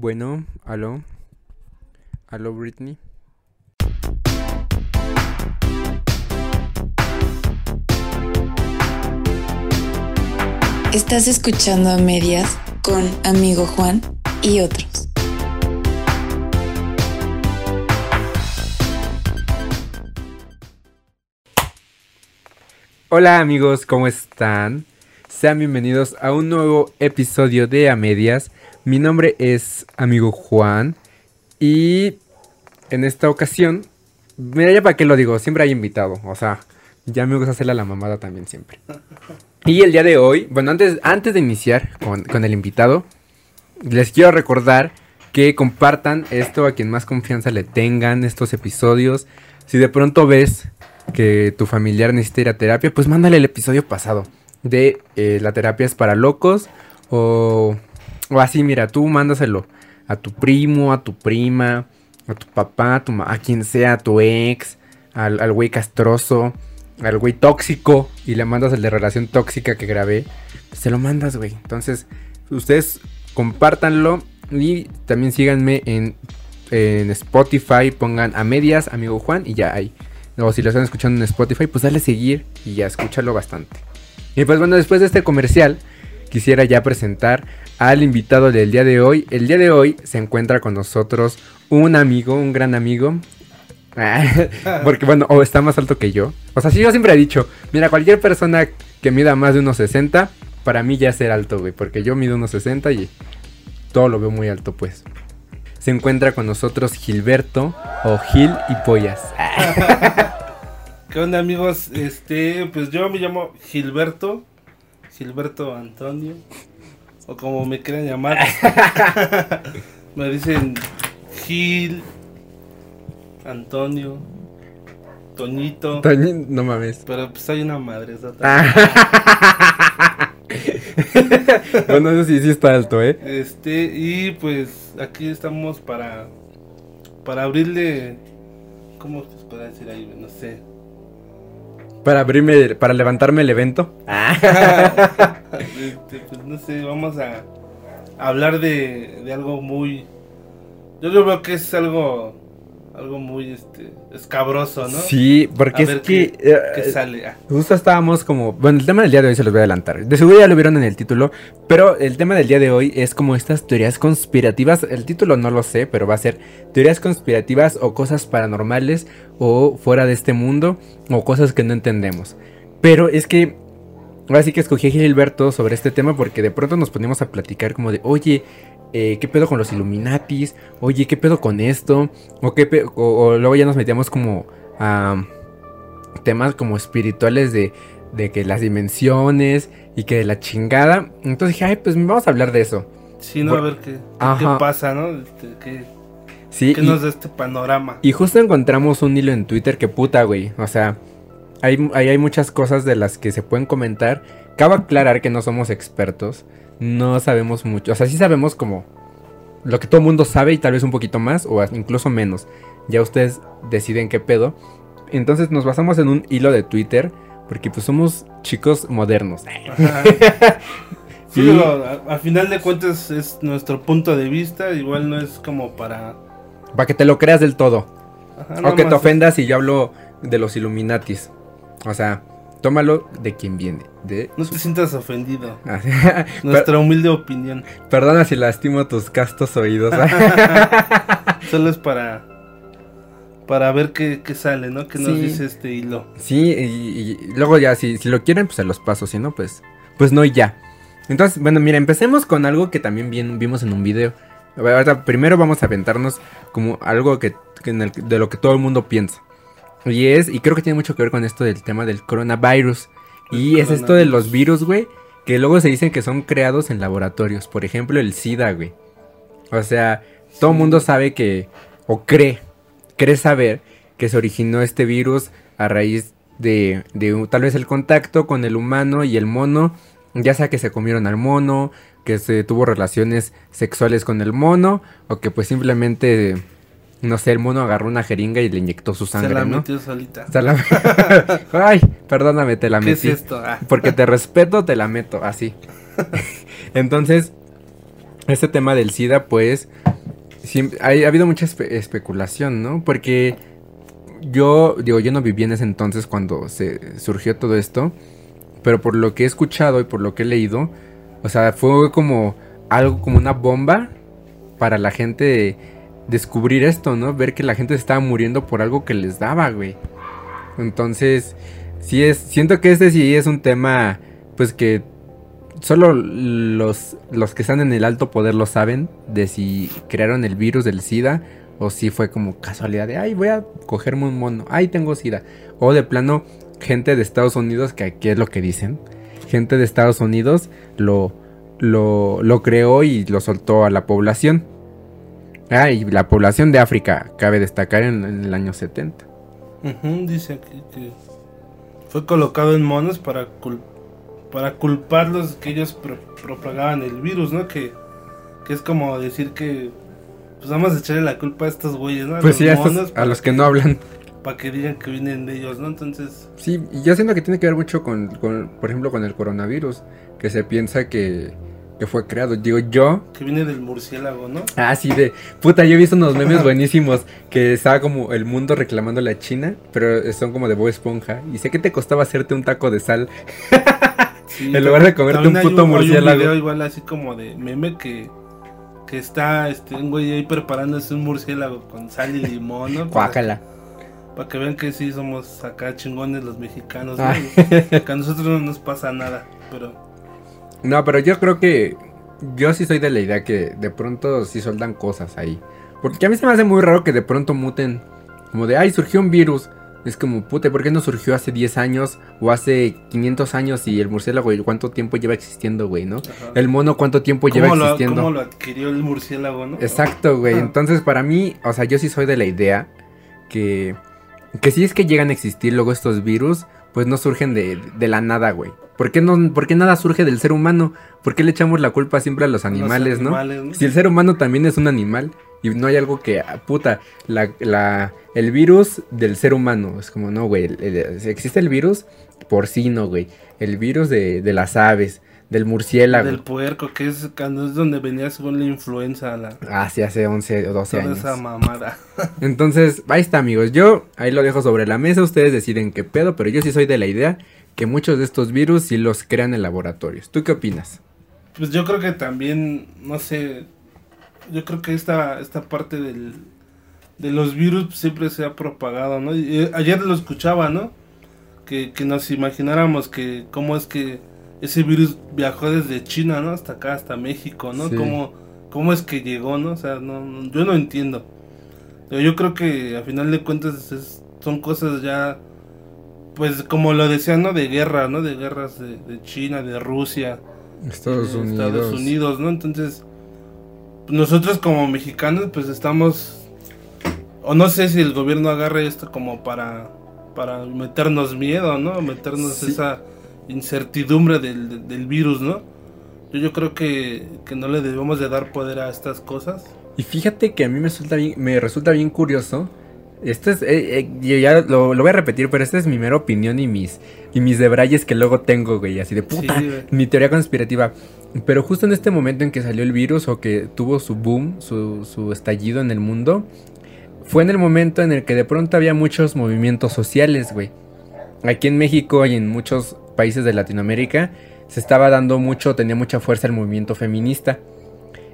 Bueno, aló. Aló, Britney. Estás escuchando a medias con amigo Juan y otros. Hola amigos, ¿cómo están? Sean bienvenidos a un nuevo episodio de A Medias. Mi nombre es amigo Juan y en esta ocasión, mira ya para qué lo digo, siempre hay invitado, o sea, ya me gusta hacerle a la mamada también siempre. Y el día de hoy, bueno, antes, antes de iniciar con, con el invitado, les quiero recordar que compartan esto a quien más confianza le tengan, estos episodios. Si de pronto ves que tu familiar necesita ir a terapia, pues mándale el episodio pasado de eh, la terapia es para locos o, o así, mira, tú mándaselo a tu primo, a tu prima, a tu papá, a, tu ma- a quien sea, a tu ex, al, al güey castroso, al güey tóxico y le mandas el de relación tóxica que grabé, se lo mandas, güey. Entonces, ustedes compártanlo y también síganme en, en Spotify, pongan a medias, amigo Juan, y ya hay. O si lo están escuchando en Spotify, pues dale seguir y ya escúchalo bastante. Y pues bueno, después de este comercial, quisiera ya presentar al invitado del día de hoy. El día de hoy se encuentra con nosotros un amigo, un gran amigo. Porque bueno, o está más alto que yo. O sea, sí, yo siempre he dicho, mira, cualquier persona que mida más de unos 60, para mí ya es ser alto, güey. Porque yo mido unos 60 y todo lo veo muy alto, pues. Se encuentra con nosotros Gilberto o Gil y Pollas. ¿Qué onda amigos? Este, pues yo me llamo Gilberto, Gilberto Antonio, o como me quieran llamar. me dicen Gil, Antonio, Toñito, Toñi- No mames. pero pues hay una madre. bueno, eso sí, sí está alto, ¿eh? Este, y pues aquí estamos para, para abrirle, ¿cómo se puede decir ahí? No sé. Para abrirme, para levantarme el evento. Este, pues no sé, vamos a hablar de, de algo muy. Yo lo veo que es algo. Algo muy este, escabroso, ¿no? Sí, porque A es ver que qué- eh, Que sale. Ah, justo estábamos como, bueno, el tema del día de hoy se los voy a adelantar. De seguro ya lo vieron en el título, pero el tema del día de hoy es como estas teorías conspirativas. El título no lo sé, pero va a ser teorías conspirativas o cosas paranormales o fuera de este mundo o cosas que no entendemos. Pero es que ahora sí que escogí a Gilberto sobre este tema porque de pronto nos ponemos a platicar como de, oye, eh, ¿qué pedo con los Illuminatis? Oye, ¿qué pedo con esto? O, qué o, o luego ya nos metíamos como a temas como espirituales de, de que las dimensiones y que de la chingada. Entonces dije, ay, pues vamos a hablar de eso. sí, no, a ver qué, pasa, ¿no? Este, qué, Sí, qué y- nos da este panorama. Y justo encontramos un hilo en Twitter que puta, güey. O sea, hay, hay, hay muchas cosas de las que se pueden comentar. Cabe aclarar que no somos expertos. No sabemos mucho. O sea, sí sabemos como lo que todo el mundo sabe y tal vez un poquito más o incluso menos. Ya ustedes deciden qué pedo. Entonces nos basamos en un hilo de Twitter porque pues somos chicos modernos. Sí, Y- digo, a, a final de cuentas es nuestro punto de vista, igual no es como para... Para que te lo creas del todo. Ajá, O que te más es- ofendas si yo hablo de los Illuminatis. O sea, tómalo de quien viene. De No te sientas ofendido. Per- Nuestra humilde opinión. Perdona si lastimo tus castos oídos. Solo es para para ver qué, qué sale, ¿no? Que nos dice este hilo. sí, y, y luego ya, si, si lo quieren, pues se los paso. Si no, pues, pues no y ya. Entonces, bueno, mira, empecemos con algo que también bien- vimos en un video. A ver, ahorita primero vamos a aventarnos como algo que, que en el- de lo que todo el mundo piensa. Y es, y creo que tiene mucho que ver con esto del tema del coronavirus. Y es esto de los virus, güey, que luego se dicen que son creados en laboratorios. Por ejemplo, el SIDA, güey. O sea, todo el mundo sabe que, o cree, cree saber que se originó este virus a raíz de, de tal vez el contacto con el humano y el mono. Ya sea que se comieron al mono, que se tuvo relaciones sexuales con el mono, o que pues simplemente, no sé, el mono agarró una jeringa y le inyectó su sangre, Se la ¿no? metió solita. Se la- Ay, perdóname, te la ¿Qué es metí. esto? Ah. Porque te respeto, te la meto, así. Entonces, este tema del SIDA, pues, hay, ha habido mucha espe- especulación, ¿no? Porque yo, digo, yo no viví en ese entonces cuando se surgió todo esto, pero por lo que he escuchado y por lo que he leído, o sea, fue como algo como una bomba para la gente descubrir esto, ¿no? Ver que la gente se estaba muriendo por algo que les daba, güey. Entonces, sí es, siento que este sí es un tema, pues que solo los, los que están en el alto poder lo saben de si crearon el virus del SIDA o si fue como casualidad de, ay, voy a cogerme un mono, ay, tengo SIDA. O de plano, gente de Estados Unidos, que aquí es lo que dicen, gente de Estados Unidos lo, lo, lo creó y lo soltó a la población. Ah, y la población de África, cabe destacar, en, en el año 70. Ujú, dice aquí que fue colocado en monos para cul- para culparlos que ellos pro- propagaban el virus, ¿no? Que, que es como decir que pues vamos a echarle la culpa a estos güeyes, ¿no? A Pues los sí, a, estos- los que no hablan. Para que digan que vienen de ellos, ¿no? Entonces, Sí, y yo siento que tiene que ver mucho con, con, por ejemplo, con el coronavirus, que se piensa que, que fue creado. Digo, yo... que viene del murciélago, ¿no? Ah, sí, de... Puta, yo he visto unos memes buenísimos que estaba como el mundo reclamándole a China, pero son como de Bob Esponja. Y sé que te costaba hacerte un taco de sal. Sí, En lugar de comerte un puto hay hay murciélago. un video igual así como de meme que que está este un güey ahí preparándose un murciélago con sal y limón, ¿no? Para, Cuácala. para que vean que sí somos acá chingones los mexicanos, ¿no? Ah. Que a nosotros no nos pasa nada, pero No, pero yo creo que... Yo sí soy de la idea que de pronto sí soldan cosas ahí. Porque a mí se me hace muy raro que de pronto muten. Como de, ay, surgió un virus. Es como, puta, ¿por qué no surgió hace 10 años o hace 500 años y el murciélago y cuánto tiempo lleva existiendo, güey, ¿no? ajá. El mono cuánto tiempo lleva ¿Cómo, lo, existiendo. cómo lo adquirió el murciélago, no? Exacto, güey. Ah. Entonces, para mí, o sea, yo sí soy de la idea que, que si es que llegan a existir luego estos virus, pues no surgen de, de la nada, güey. ¿Por qué, no, ¿Por qué nada surge del ser humano? ¿Por qué le echamos la culpa siempre a los Los animales, no? Si el ser humano también es un animal y no hay algo que, ah, puta, la, la, el virus del ser humano. Es como, no, güey, el- el- existe el virus porcino, güey. El virus de, de las aves, del murciélago. Del puerco, que es cuando es donde venía según la influenza, la, Ah, sí, hace 11 o 12 toda años. esa mamada. Entonces, ahí está, amigos. Yo ahí lo dejo sobre la mesa. Ustedes deciden qué pedo, pero yo sí soy de la idea que muchos de estos virus sí los crean en laboratorios. ¿Tú qué opinas? Pues yo creo que también, no sé, yo creo que esta, esta parte del, de los virus siempre se ha propagado, ¿no? Y, eh, ayer lo escuchaba, ¿no? Que, que nos imagináramos que cómo es que ese virus viajó desde China, ¿no? Hasta acá, hasta México, ¿no? Sí. ¿Cómo, ¿Cómo es que llegó, ¿no? O sea, no, no- yo no entiendo. Pero yo creo que a final de cuentas es- son cosas ya, pues como lo decían, ¿no? De guerra, ¿no? De guerras de, de China, de Rusia Estados Unidos. Estados Unidos, ¿no? Entonces, nosotros como mexicanos, pues estamos, o no sé si el gobierno agarre esto como para, para meternos miedo, ¿no? Meternos Sí. esa incertidumbre del, virus, ¿no? Yo, yo creo que, que no le debemos de dar poder a estas cosas. Y fíjate que a mí me resulta bien, me resulta bien curioso. Esto es, eh, eh, yo ya lo, lo voy a repetir, pero esta es mi mera opinión y mis, y mis debrayes que luego tengo, güey, así de puta, Sí, mi teoría conspirativa. Pero justo en este momento en que salió el virus o que tuvo su boom, su, su estallido en el mundo, fue en el momento en el que de pronto había muchos movimientos sociales, güey. Aquí en México y en muchos países de Latinoamérica se estaba dando mucho, tenía mucha fuerza el movimiento feminista.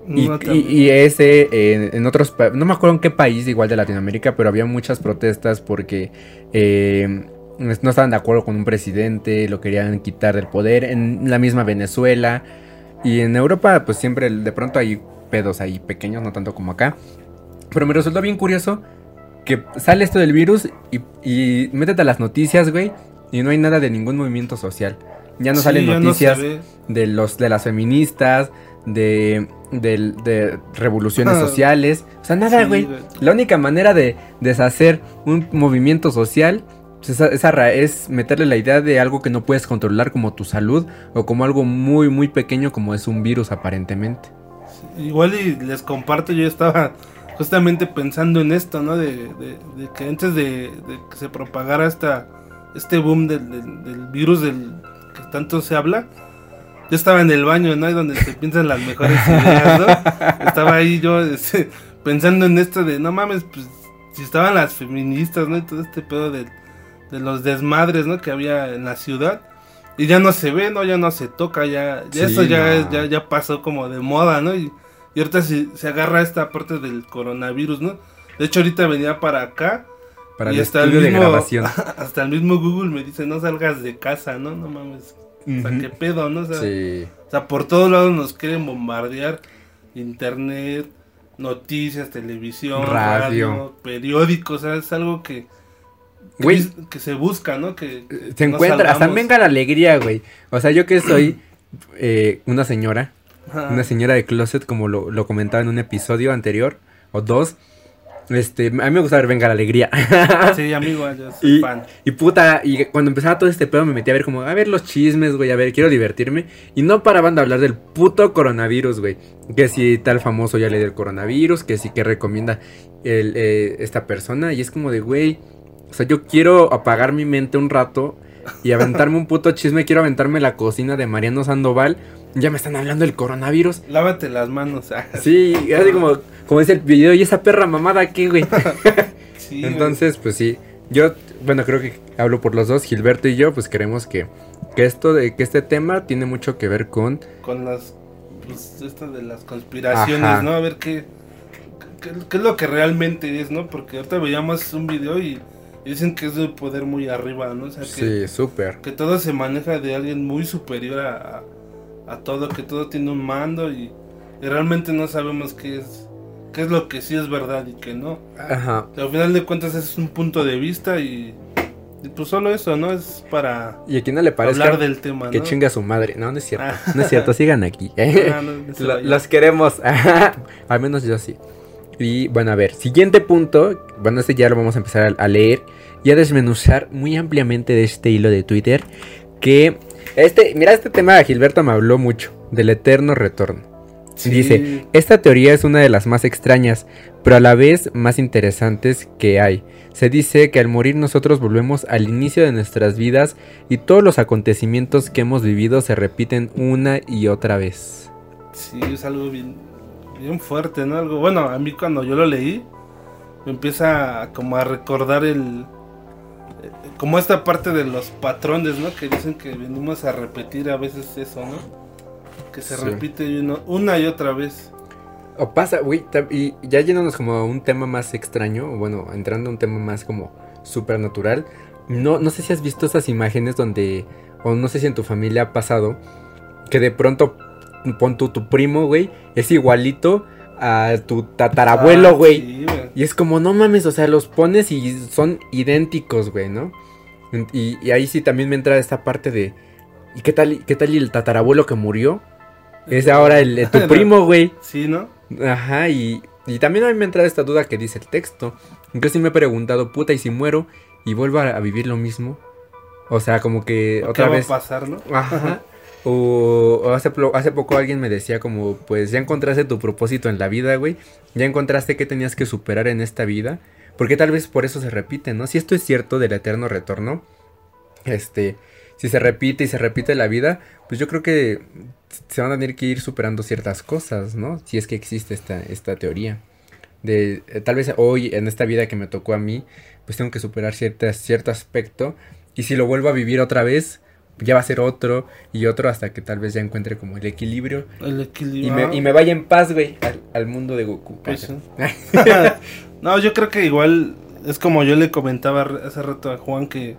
Y, No, y- también. y ese eh, en otros no me acuerdo en qué país igual de Latinoamérica, pero había muchas protestas porque eh, no estaban de acuerdo con un presidente, lo querían quitar del poder, en la misma Venezuela y en Europa pues siempre de pronto hay pedos ahí pequeños, no tanto como acá. Pero me resultó bien curioso que sale esto del virus y, y métete a las noticias, güey, y no hay nada de ningún movimiento social. Ya no Sí, salen ya noticias de los de las feministas, de, de revoluciones Ah. sociales. O sea, nada, güey. La única manera de deshacer un movimiento social pues, esa- esa ra- es meterle la idea de algo que no puedes controlar como tu salud o como algo muy, muy pequeño como es un virus aparentemente. Igual y les comparto, yo estaba justamente pensando en esto, ¿no? De, de- de que antes de, de que se propagara esta, este boom del, del- del virus del que tanto se habla, yo estaba en el baño, ¿no? Ahí donde se piensan las mejores ideas, ¿no? Estaba ahí yo este, pensando en esto de, no mames, pues si estaban las feministas, ¿no? Y todo este pedo de, de los desmadres, ¿no? Que había en la ciudad. Y ya no se ve, ¿no? Ya no se toca, ya, ya Sí, eso ya, no. ya, ya pasó como de moda, ¿no? Y, y ahorita se, se agarra esta parte del coronavirus, ¿no? De hecho, ahorita venía para acá. Para y el hasta estudio de mismo- grabación. Hasta el mismo Google me dice, no salgas de casa, ¿no? No mames. O sea, qué pedo, ¿no? O sea, Sí. o sea, por todos lados nos quieren bombardear. Internet, noticias, televisión, Radio. radio, periódicos. O sea, es algo que, que, Güey. dis- que se busca, ¿no? Que, que Se encuentra, hasta venga la alegría, güey. O sea, yo que soy eh, una señora, una señora de closet, como lo, lo comentaba en un episodio anterior, o dos. Este, a mí me gusta ver Venga la Alegría. Sí, amigo, yo soy Y, fan. y puta, y cuando empezaba todo este pedo me metí a ver como, a ver los chismes, güey, a ver, quiero divertirme. Y no paraban de hablar del puto coronavirus, güey. Que si tal famoso ya le dio el coronavirus, que si que recomienda el, eh, esta persona. Y es como de, güey, o sea, yo quiero apagar mi mente un rato y aventarme un puto chisme. Quiero aventarme la cocina de Mariano Sandoval. Ya me están hablando del coronavirus. Lávate las manos. ah. Sí, así como, como dice el video, y esa perra mamada aquí, güey. Sí. Entonces, pues sí, yo, bueno, creo que hablo por los dos, Gilberto y yo, pues queremos que, que esto de que este tema tiene mucho que ver con, con las pues, esto de las conspiraciones, Ajá. ¿no? A ver qué, qué, qué es lo que realmente es, ¿no? Porque ahorita veíamos un video y, y dicen que es de poder muy arriba, ¿no? O sea, que, sí, súper. que todo se maneja de alguien muy superior a, a, todo, que todo tiene un mando y, y realmente no sabemos qué es qué es lo que sí es verdad y que no. Ajá. Al final de cuentas es un punto de vista y, y pues solo eso, ¿no? Es para Y a quien no le parezca hablar del tema, que ¿no? chinga su madre. No, no es cierto. Ah. No es cierto, sigan aquí. Ah, no, Lo- vayan. los queremos. Al menos yo sí. Y bueno, a ver, siguiente punto. Bueno, este ya lo vamos a empezar a, a leer y a desmenuzar muy ampliamente de este hilo de Twitter. Que este, mira, este tema Gilberto me habló mucho del eterno retorno. Sí. Dice, esta teoría es una de las más extrañas, pero a la vez más interesantes que hay. Se dice que al morir nosotros volvemos al inicio de nuestras vidas y todos los acontecimientos que hemos vivido se repiten una y otra vez. Sí, es algo bien, bien fuerte, ¿no? Algo, bueno, a mí cuando yo lo leí, me empieza como a recordar el... Como esta parte de los patrones, ¿no? Que dicen que venimos a repetir a veces eso, ¿no? Que se Sí. repite uno- una y otra vez. O pasa, güey, y ya yéndonos como a un tema más extraño, o bueno, entrando a un tema más como supernatural. No, no sé si has visto esas imágenes donde, o no sé si en tu familia ha pasado, que de pronto, pon tu, tu primo, güey, es igualito a tu tatarabuelo, Ah, güey. sí. Y es como, no mames, o sea, los pones y son idénticos, güey, ¿no? Y, y ahí sí también me entra esta parte de, ¿y qué tal, qué tal y el tatarabuelo que murió? Es ahora el, tu primo, güey. Sí, ¿no? Ajá, y, y también a mí me entra esta duda que dice el texto. Yo sí me he preguntado, puta, ¿y si muero y vuelvo a, a vivir lo mismo? O sea, como que ¿Qué otra va vez... a pasar, no? Ajá. O, hace, hace poco alguien me decía como, pues ya encontraste tu propósito en la vida, güey. Ya encontraste qué tenías que superar en esta vida. Porque tal vez por eso se repite, ¿no? Si esto es cierto del eterno retorno, este, si se repite y se repite la vida, pues yo creo que se van a tener que ir superando ciertas cosas, ¿no? Si es que existe esta, esta teoría. De, eh, tal vez hoy, en esta vida que me tocó a mí, pues tengo que superar cierto aspecto. Y si lo vuelvo a vivir otra vez, ya va a ser otro y otro hasta que tal vez ya encuentre como el equilibrio. El Y equilibrio. me, y me vaya en paz, güey, al, al mundo de Goku. Pues sí. no, yo creo que igual es como yo le comentaba hace rato a Juan que,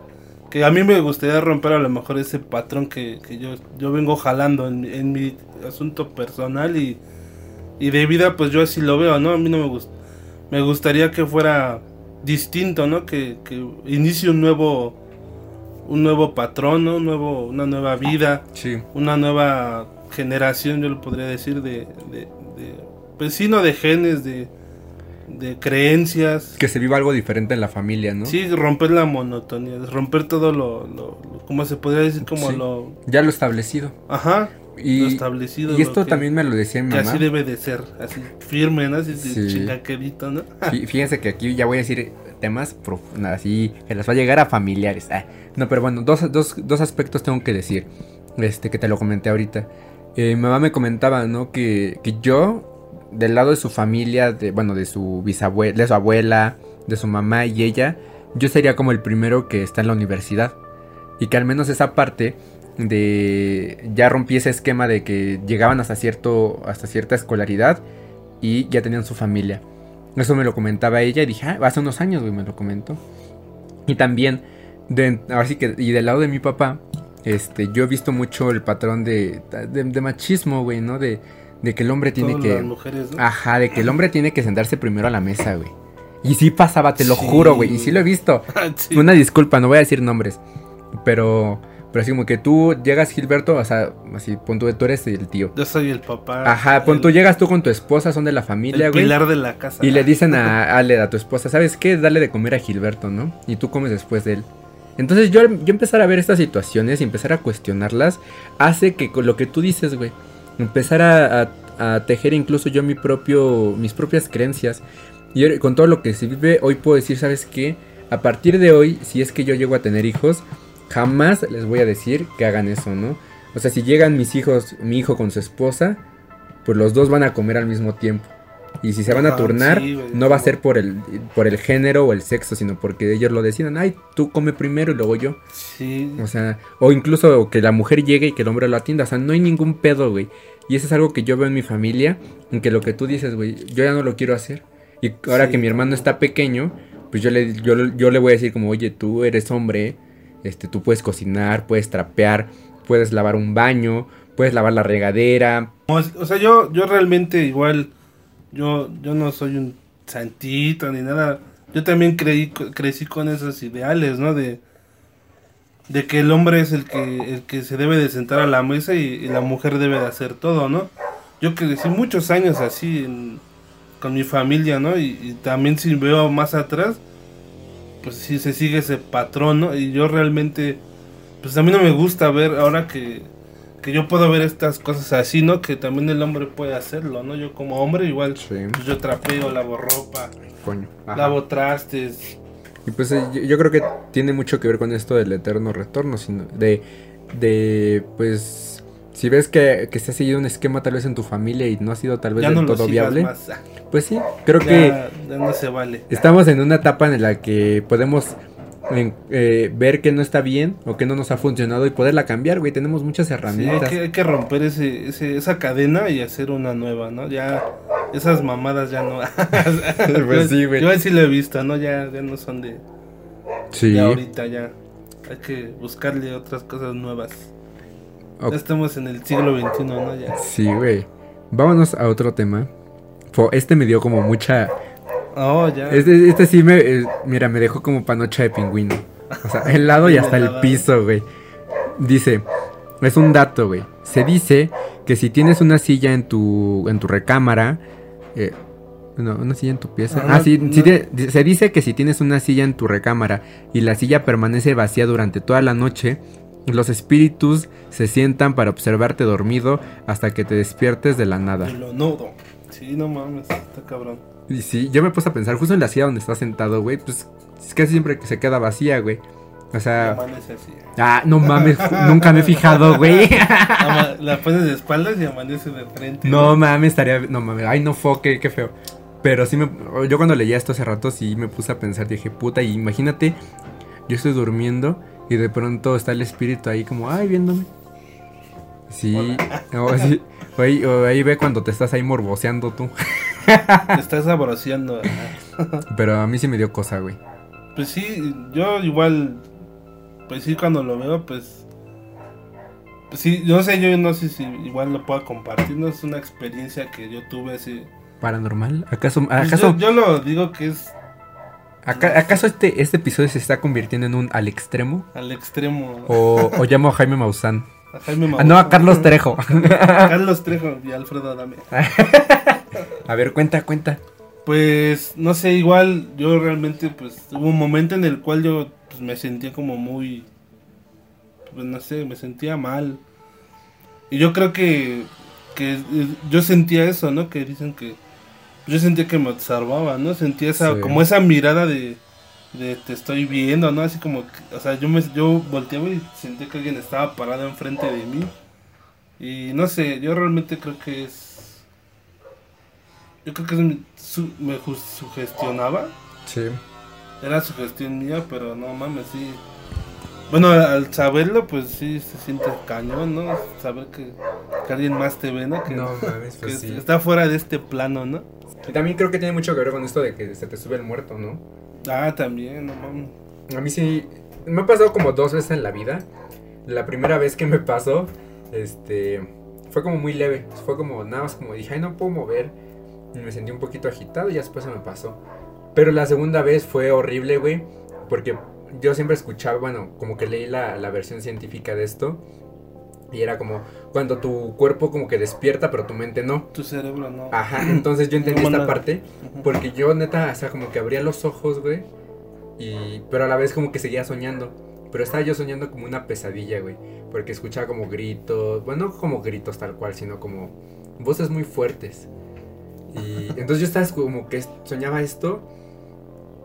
que a mí me gustaría romper a lo mejor ese patrón que, que yo, yo vengo jalando en, mi- en mi asunto personal y, y de vida pues yo así lo veo, ¿no? A mí no me gusta. Me gustaría que fuera distinto, ¿no? Que, que inicie un nuevo un nuevo patrón, ¿no? Un nuevo, una nueva vida Sí. una nueva generación, yo lo podría decir, de, de, de pues sí, no de genes, de, de creencias. Que se viva algo diferente en la familia, ¿no? Sí, romper la monotonía, romper todo lo, lo, lo- ¿cómo se podría decir? Como Sí. lo, Ya lo establecido. ajá, lo Y, establecido. y lo esto que- también me lo decía mi Que mamá. así debe de ser, así firme, ¿no? Así Sí. ¿no? Fí- Fíjense que aquí ya voy a decir temas así que les va a llegar a familiares. Ah, no, pero bueno, dos, dos, dos aspectos tengo que decir. este, que te lo comenté ahorita. Eh, mi mamá me comentaba, ¿no? Que, que yo, del lado de su familia, de, bueno, de su bisabuela, de su abuela, de su mamá y ella, yo sería como el primero que está en la universidad. Y que al menos esa parte de ya rompí ese esquema de que llegaban hasta cierto hasta cierta escolaridad y ya tenían su familia. Eso me lo comentaba ella y dije, ah, hace unos años, güey, me lo comentó. Y también, de, así que, y del lado de mi papá, este, yo he visto mucho el patrón de, de, machismo, güey, ¿no? De, de que el hombre tiene que... Ajá, de que el hombre tiene que sentarse primero a la mesa, güey. Y sí pasaba, te lo juro, güey. Y sí lo he visto. Una disculpa, no voy a decir nombres. Pero pero así como que tú llegas, Gilberto, o sea, así, pon tú, tú eres el tío. Yo soy el papá. Ajá, pon tú, llegas tú con tu esposa, son de la familia, el güey. pilar de la casa. Y le dicen a Ale, a tu esposa, ¿sabes qué? Dale de comer a Gilberto, ¿no? Y tú comes después de él. Entonces yo, yo empezar a ver estas situaciones y empezar a cuestionarlas hace que con lo que tú dices, güey, empezar a, a, tejer incluso yo mi propio, mis propias creencias. Y con todo lo que se vive, hoy puedo decir, ¿sabes qué? A partir de hoy, si es que yo llego a tener hijos, jamás les voy a decir que hagan eso, ¿no? O sea, si llegan mis hijos, mi hijo con su esposa, pues los dos van a comer al mismo tiempo. Y si se van a turnar, no va a ser por el, por el género o el sexo, sino porque ellos lo decidan. Ay, tú come primero y luego yo. Sí. O sea, o incluso que la mujer llegue y que el hombre lo atienda. O sea, no hay ningún pedo, güey. Y eso es algo que yo veo en mi familia, en que lo que tú dices, güey, yo ya no lo quiero hacer. Y ahora que mi hermano está pequeño, pues yo le, yo, yo le voy a decir como, oye, tú eres hombre, este, tú puedes cocinar, puedes trapear, puedes lavar un baño, puedes lavar la regadera. O, sea, yo, yo realmente igual, yo, yo no soy un santito ni nada. Yo también creí, crecí con esos ideales, ¿no? De, de que el hombre es el que, el que se debe de sentar a la mesa y, la mujer debe de hacer todo, ¿no? Yo crecí muchos años así con mi familia, ¿no? Y, y, también si veo más atrás, pues sí se sigue ese patrón, ¿no? Y yo realmente, pues a mí no me gusta ver ahora que, que yo puedo ver estas cosas así, ¿no? Que también el hombre puede hacerlo, ¿no? Yo como hombre igual, pues yo trapeo, lavo ropa, lavo trastes. Y pues eh, yo, creo que tiene mucho que ver con esto del eterno retorno, sino de, de pues si ves que, que se ha seguido un esquema tal vez en tu familia y no ha sido tal vez del todo viable, pues sí, creo que no se vale. Estamos en una etapa en la que podemos eh, ver que no está bien o que no nos ha funcionado y poderla cambiar, güey. Tenemos muchas herramientas. hay, que, romper ese, esa cadena y hacer una nueva, ¿no? Ya esas mamadas ya no. pues sí, güey. Yo sí lo he visto, ¿no? Ya, ya no son de, sí. de ahorita ya. Hay que buscarle otras cosas nuevas. Ya estamos en el siglo XXI, ¿no? Ya. Sí, güey. Vámonos a otro tema. Este me dio como mucha. Oh, ya. Este, este sí me. Eh, mira, me dejó como panocha de pingüino. O sea, el lado y hasta el piso, güey. Dice. Es un dato, güey. Se dice que si tienes una silla en tu, en tu recámara. Eh, no, una silla en tu pieza. Ah, sí, se dice que si tienes una silla en tu recámara y la silla permanece vacía durante toda la noche, los espíritus se sientan para observarte dormido hasta que te despiertes de la nada. Lo nodo. Sí, no mames, está cabrón. Y sí, yo me puse a pensar, justo en la silla donde estás sentado, güey, pues es casi siempre que se queda vacía, güey. O sea. Amanece así. Ah, no mames, nunca me he fijado, güey. la pones de espaldas y amanece de frente. No mames, estaría. No mames, ay, no fue, qué, qué feo. Pero sí me. Yo cuando leía esto hace rato, sí me puse a pensar, dije, puta, y imagínate, yo estoy durmiendo y de pronto está el espíritu ahí como, ay, viéndome. Sí, o, ahí, ve cuando te estás ahí morboseando tú. te estás sabroseando. Pero a mí sí me dio cosa, güey. Pues sí, yo igual, pues sí, cuando lo veo, pues... Pues sí, yo no sé, yo no sé si igual lo puedo compartir, no es una experiencia que yo tuve así... ¿Paranormal? ¿Acaso? Pues acaso... yo lo digo que es ¿Acaso este, este episodio se está convirtiendo en un al extremo? Al extremo. O, llamo a Jaime Maussan. A Jaime Maussan. Ah, no, a Carlos Trejo. Carlos Trejo y Alfredo Adame. a ver, cuenta, cuenta. Pues, no sé, igual yo realmente, pues, hubo un momento en el cual yo pues, me sentía como muy, pues, no sé, me sentía mal. Y yo creo que, que yo sentía eso, ¿no? Que dicen que yo sentía que me observaba, ¿no? Sentía esa, como esa mirada de, de te estoy viendo, ¿no? Así como, que- o sea, yo me yo volteaba y sentí que alguien estaba parado enfrente de mí. Y no sé, yo realmente creo que es... Yo creo que es mi- su- me sugestionaba. Sí. Era sugestión mía, pero no mames, sí. Bueno, al saberlo, pues sí se siente cañón, ¿no? Saber que, que alguien más te ve, ¿no? Que, No mames, que pues sí. está fuera de este plano, ¿no? Y también creo que tiene mucho que ver con esto de que se te sube el muerto, ¿no? Ah, también, no mames. A mí sí, me ha pasado como dos veces en la vida. La primera vez que me pasó, este, fue como muy leve. Fue como nada más como dije, ay, no puedo mover. Y me sentí un poquito agitado y ya después se me pasó. Pero la segunda vez fue horrible, güey. Porque yo siempre escuchaba, bueno, como que leí la, la versión científica de esto. Y era como cuando tu cuerpo como que despierta, pero tu mente no. Tu cerebro no. Ajá, entonces yo entendí No, esta nada. parte. Porque yo neta, o sea, como que abría los ojos, güey. Y, pero a la vez como que seguía soñando. Pero estaba yo soñando como una pesadilla, güey. Porque escuchaba como gritos. Bueno, no como gritos tal cual, sino como voces muy fuertes. Y entonces yo estaba como que soñaba esto.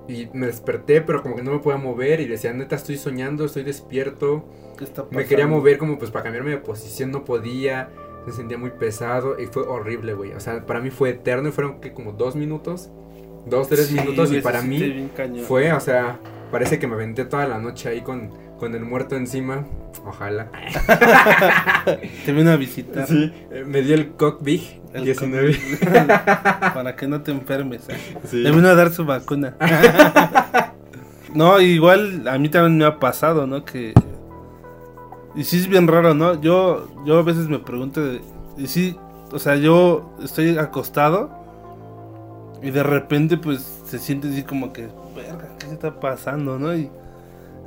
Y me desperté, pero como que no me podía mover. Y decía, neta, estoy soñando, estoy despierto. ¿Qué está Me quería mover como pues para cambiarme de posición, no podía. Me sentía muy pesado y fue horrible, güey. O sea, para mí fue eterno y fueron que como dos minutos. Dos, tres Sí, minutos y para mí fue, o sea, parece que me aventé toda la noche ahí con, con el muerto encima. Ojalá. Te vino a visitar. Sí, me dio el cockbig El 19. Para que no te enfermes. ¿eh? Sí. Le vino a dar su vacuna. no, igual a mí también me ha pasado, ¿no? Que. Y sí es bien raro, ¿no? Yo, yo a veces me pregunto. Y sí, o sea, yo estoy acostado. Y de repente, pues se siente así como que. Verga, ¿qué se está pasando, no? Y,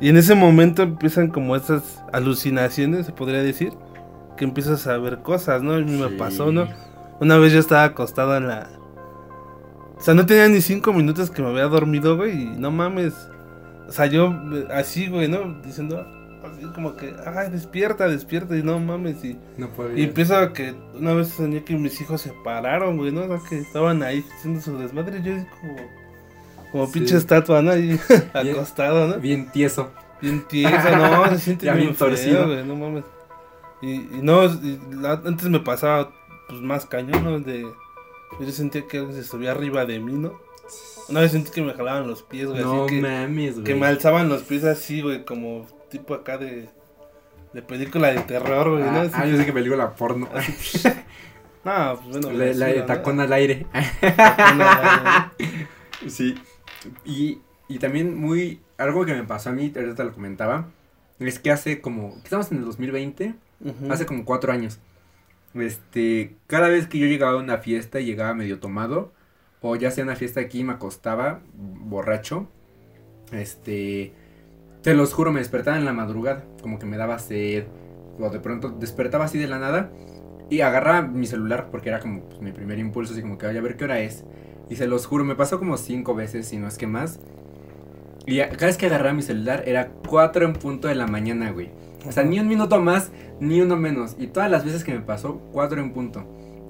y en ese momento empiezan como esas alucinaciones, se podría decir. Que empiezas a ver cosas, ¿no? A mí me Sí. pasó, ¿no? Una vez yo estaba acostado en la. O sea, no tenía ni cinco minutos que me había dormido, güey. Y no mames. O sea, yo eh, así, güey, ¿no? Diciendo. Como que, ay, despierta, despierta. Y no mames. Y, No podía. y empiezo a que una vez soñé que mis hijos se pararon, güey, ¿no? O sea, que estaban ahí haciendo su desmadre. Y yo como. Como Sí. pinche estatua, ¿no? Ahí acostado, ¿no? Bien tieso. Bien tieso, no, se siente Ya bien, torcido. güey, no mames. Y, y no, y la- antes me pasaba pues más cañón, ¿no? De, yo sentía que alguien se subía arriba de mí, ¿no? Una vez sentí que me jalaban los pies, güey, No así que, mames, güey. que me alzaban los pies así, güey, como tipo acá de, de película de terror, güey. Ah, ah, yo sé que película porno. No, pues bueno. la, la tacón al aire. Tacón al aire, Sí. Y, y también muy... Algo que me pasó a mí, ahorita te lo comentaba, es que hace como... Estamos en el 2020, ¿no? Ujú. hace como cuatro años. Este, cada vez que yo llegaba a una fiesta y llegaba medio tomado, o ya sea una fiesta aquí me acostaba borracho, este, te los juro, me despertaba en la madrugada, como que me daba sed, o de pronto despertaba así de la nada y agarraba mi celular porque era como pues, mi primer impulso, así como que, "Ay, a ver qué hora es. Y se los juro, me pasó como cinco veces, si no es que más. Y cada vez que agarraba mi celular era 4 en punto de la mañana, güey. O sea, ni un minuto más, ni uno menos. Y todas las veces que me pasó, 4 en punto.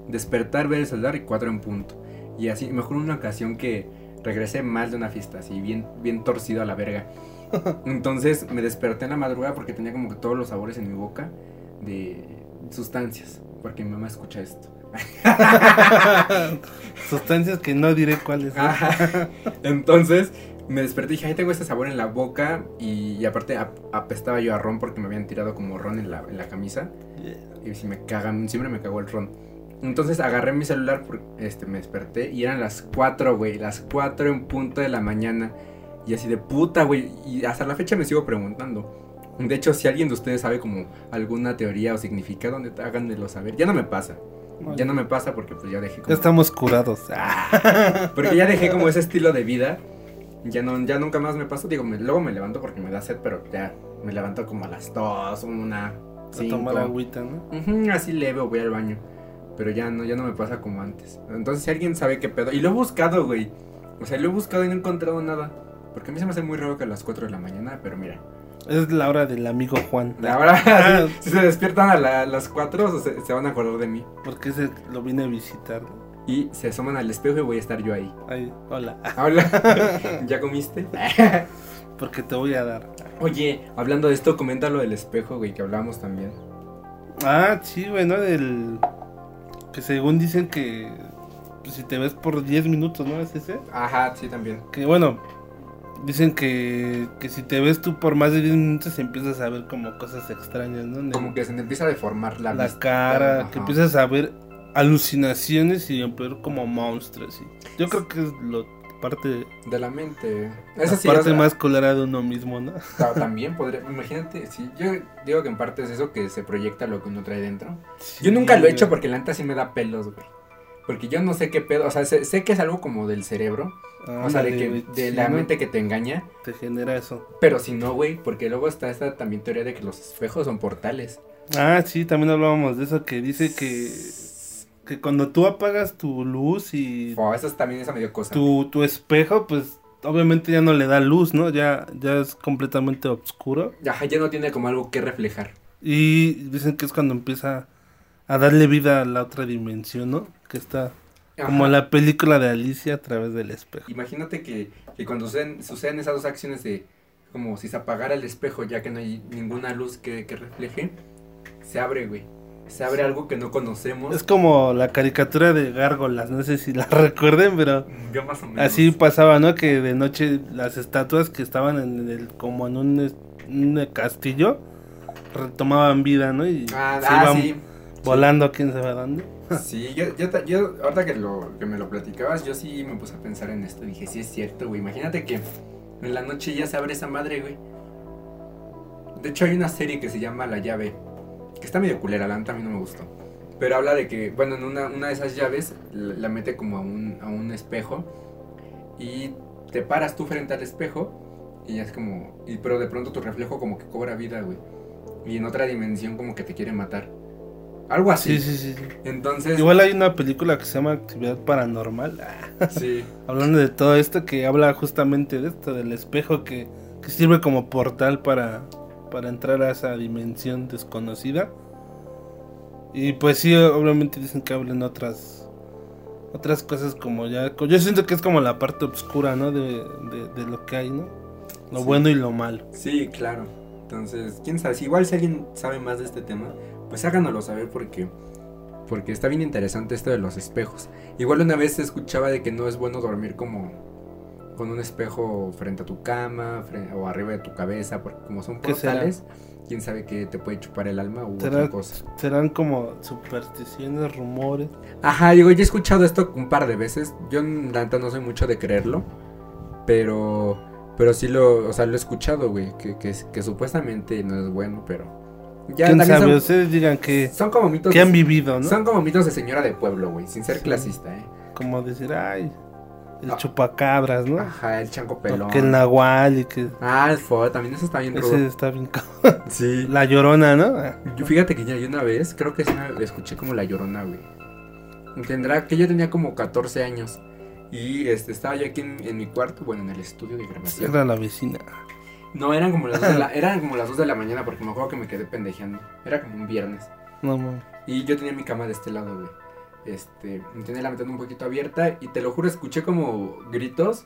Despertar, ver el celular y 4 en punto. Y así, mejor una ocasión que regresé mal de una fiesta, así bien, bien torcido a la verga. Entonces me desperté en la madrugada porque tenía como que todos los sabores en mi boca de sustancias. Porque mi mamá escucha esto. Sustancias que no diré cuáles. Ajá. Entonces me desperté y dije, ahí tengo este sabor en la boca. Y, y aparte ap- apestaba yo a ron porque me habían tirado como ron en la, en la camisa. Y si me cagan, siempre me cagó el ron. Entonces agarré mi celular, por- este, me desperté y eran las 4, güey. Las 4 en punto de la mañana. Y así de puta, güey. Y hasta la fecha me sigo preguntando. De hecho, si alguien de ustedes sabe como alguna teoría o significado, háganmelo saber. Ya no me pasa. Ya no me pasa porque pues ya dejé como... Ya estamos curados. Porque ya dejé como ese estilo de vida. Ya no, ya nunca más me pasa. Digo, me- luego me levanto porque me da sed, pero ya me levanto como a las 2, una, A 5. tomar agüita, ¿no? Así leve o voy al baño. Pero ya no, ya no me pasa como antes. Entonces si alguien sabe qué pedo. Y lo he buscado, güey. O sea, lo he buscado y no he encontrado nada. Porque a mí se me hace muy raro que a las 4 de la mañana, pero mira. Es la hora del amigo Juan. Ahora, si, si se despiertan a la- las 4, se, se van a acordar de mí. Porque ese lo vine a visitar. y se asoman al espejo y voy a estar yo ahí. Ay, hola. Hola, ¿ya comiste? Porque te voy a dar. Oye, hablando de esto, comenta lo del espejo, güey, que hablábamos también. Ah, sí, güey, ¿no? Del. Que según dicen que. Pues, si te ves por 10 minutos, ¿no? ¿Es ese? Ajá, sí, también. Que bueno. Dicen que, que si te ves tú por más de 10 minutos empiezas a ver como cosas extrañas, ¿no? Como que se te empieza a deformar la, la vista. cara, Ajá. que empiezas a ver alucinaciones y ver como monstruos. y- Yo creo que es lo parte, De la mente. sí, parte más colera de uno mismo, ¿no? ta- también podría. Imagínate, sí, yo digo que en parte es eso que se proyecta lo que uno trae dentro. Yo nunca lo he hecho porque la neta sí me da pelos, güey. Porque yo no sé qué pedo, o sea, sé, sé que es algo como del cerebro, o sea, de, que, de la ¿no? mente que te engaña, Te genera eso. pero si no, güey, porque luego está esta también teoría de que los espejos son portales. Ah, sí, también hablábamos de eso que dice que, que cuando tú apagas tu luz y Oh, eso es también esa medio cosa. tu, tu espejo, pues obviamente ya no le da luz, ¿no? Ya, ya es completamente oscuro. Ajá, ya no tiene como algo que reflejar. Y dicen que es cuando empieza a darle vida a la otra dimensión, ¿no? Que está como la película de Alicia a través del espejo. Imagínate que, que cuando suceden, suceden esas dos acciones de como si se apagara el espejo ya que no hay ninguna luz que, que refleje, se abre, güey. Se abre algo que no conocemos. Es como la caricatura de gárgolas, no sé si la recuerden, pero Yo más o menos. así pasaba, ¿no? Que de noche las estatuas que estaban en el, como en un, un castillo retomaban vida, ¿no? Y Ah, se ah, iban sí. Volando quién sabe dónde. Sí, yo, yo, yo, ahorita que, lo, que me lo platicabas, yo sí me puse a pensar en esto. Dije, sí es cierto, güey. Imagínate que en la noche ya se abre esa madre, güey. De hecho, hay una serie que se llama La Llave. Que está medio culera, la neta a mí no me gustó. Pero habla de que, bueno, en una, una de esas llaves la, la mete como a un, a un espejo. Y te paras tú frente al espejo. Y es como. Y, pero de pronto tu reflejo como que cobra vida, güey. Y en otra dimensión como que te quiere matar. Algo así. Sí, sí, sí. Entonces. Igual hay una película que se llama Actividad Paranormal. Sí. Hablando de todo esto que habla justamente de esto, del espejo que, que sirve como portal para, para entrar a esa dimensión desconocida. Y pues sí, obviamente dicen que hablan otras otras cosas como ya... Yo siento que es como la parte oscura, ¿no? De, de, de lo que hay, ¿no? Lo Sí. bueno y lo malo. Sí, claro. Entonces, quién sabe, si igual si alguien sabe más de este tema, pues háganoslo saber porque porque está bien interesante esto de los espejos. Igual una vez escuchaba de que no es bueno dormir como con un espejo frente a tu cama o arriba de tu cabeza, porque como son portales, quién sabe que te puede chupar el alma u ¿Será- otra cosa. Serán como supersticiones, rumores. Ajá, digo, yo he escuchado esto un par de veces. Yo la neta no soy mucho de creerlo, pero pero sí lo, o sea, lo he escuchado, güey, que, que, que supuestamente no es bueno, pero ya ¿Quién sabe? son, Ustedes digan que, son como mitos que han vivido, ¿no? son como mitos de señora de pueblo, güey, sin ser Sí. clasista, eh. Como decir, ay, el Ah. chupacabras, ¿no? Ajá, el chanco O pelón. que el nahual y que... Ah, el fo, también eso está bien rudo. Ese está bien... Sí. La llorona, ¿no? Yo fíjate que ya yo una vez, creo que sí escuché como la llorona, güey. Tendrá que yo tenía como 14 años. Y este, estaba yo aquí en, en mi cuarto, bueno, en el estudio de grabación. Era la vecina. No, eran como las 2 de la, eran como las 2 de la mañana porque me acuerdo que me quedé pendejeando. Era como un viernes. No, mames. Y yo tenía mi cama de este lado, güey. Este, tenía la ventana un poquito abierta y te lo juro, escuché como gritos.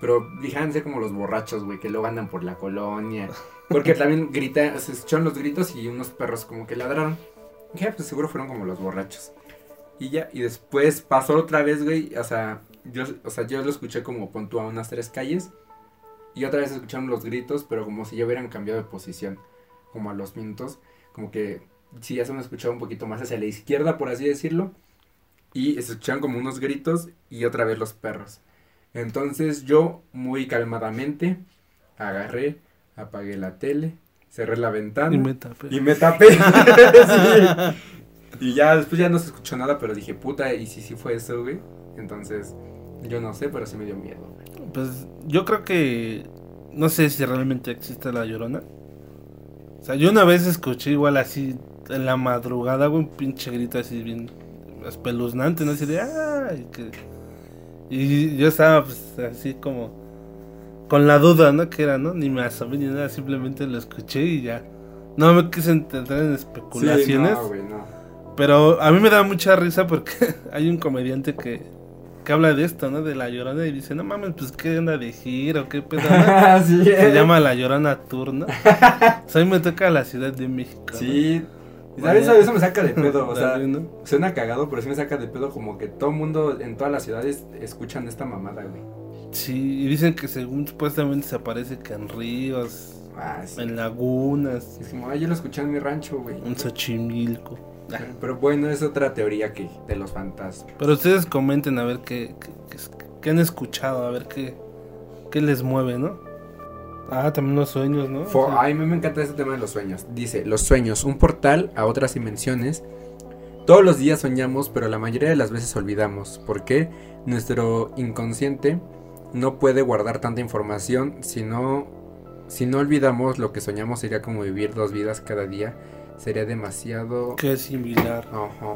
Pero dejan ser como los borrachos, güey, que luego andan por la colonia. Porque también grita, se escucharon los gritos y unos perros como que ladraron. Dije, "Ah, pues seguro fueron como los borrachos. Y ya, y después pasó otra vez, güey. O sea, yo, o sea, yo lo escuché como pon a unas tres calles. Y otra vez escucharon los gritos, pero como si ya hubieran cambiado de posición. Como a los minutos. Como que sí, ya se me escuchaba un poquito más hacia la izquierda, por así decirlo. Y se escuchaban como unos gritos y otra vez los perros. Entonces yo, muy calmadamente, agarré, apagué la tele, cerré la ventana Y me tapé. y me tapé. Sí. Y ya después ya no se escuchó nada, pero dije, puta, y si sí fue eso, güey. Entonces, yo no sé, pero sí me dio miedo. Pues yo creo que... No sé si realmente existe la llorona. O sea, yo una vez escuché igual así en la madrugada, güey, un pinche grito así bien espeluznante, ¿no? Así de... ¡Ay! Que... Y yo estaba pues así como... Con la duda, ¿no? Que era, ¿no? Ni me asomé ni nada, simplemente lo escuché y ya. No me quise entrar en especulaciones. Sí, no, güey, no. Pero a mí me da mucha risa porque hay un comediante que, que habla de esto, ¿no? De la llorona y dice, no mames, pues qué onda de giro, qué pedo. ¿no?". sí, Se llama La Llorona Tour, ¿no? O sea, a mí me toca la Ciudad de México. ¿no? Sí. Y ¿Sabes? Eso me saca de pedo, o sea, ¿no? suena cagado, pero sí me saca de pedo como que todo mundo en todas las ciudades escuchan esta mamada, güey. Sí, y dicen que según supuestamente se aparece que en ríos, Ah, sí. en lagunas, Es como, ay, yo lo escuché en mi rancho, güey. en Xochimilco. Ah, Pero bueno, es otra teoría que de los fantasmas. Pero ustedes comenten a ver qué, qué, qué- qué han escuchado, a ver qué, qué les mueve, ¿no? Ah, también los sueños, ¿no? Fo- O sea, Ay, a mí me encanta este tema de los sueños. Dice, los sueños, un portal a otras dimensiones. Todos los días soñamos, pero la mayoría de las veces olvidamos. ¿Por qué? Nuestro inconsciente no puede guardar tanta información. Si no, si no olvidamos lo que soñamos sería como vivir dos vidas cada día. Sería demasiado... que es similar. Ajá.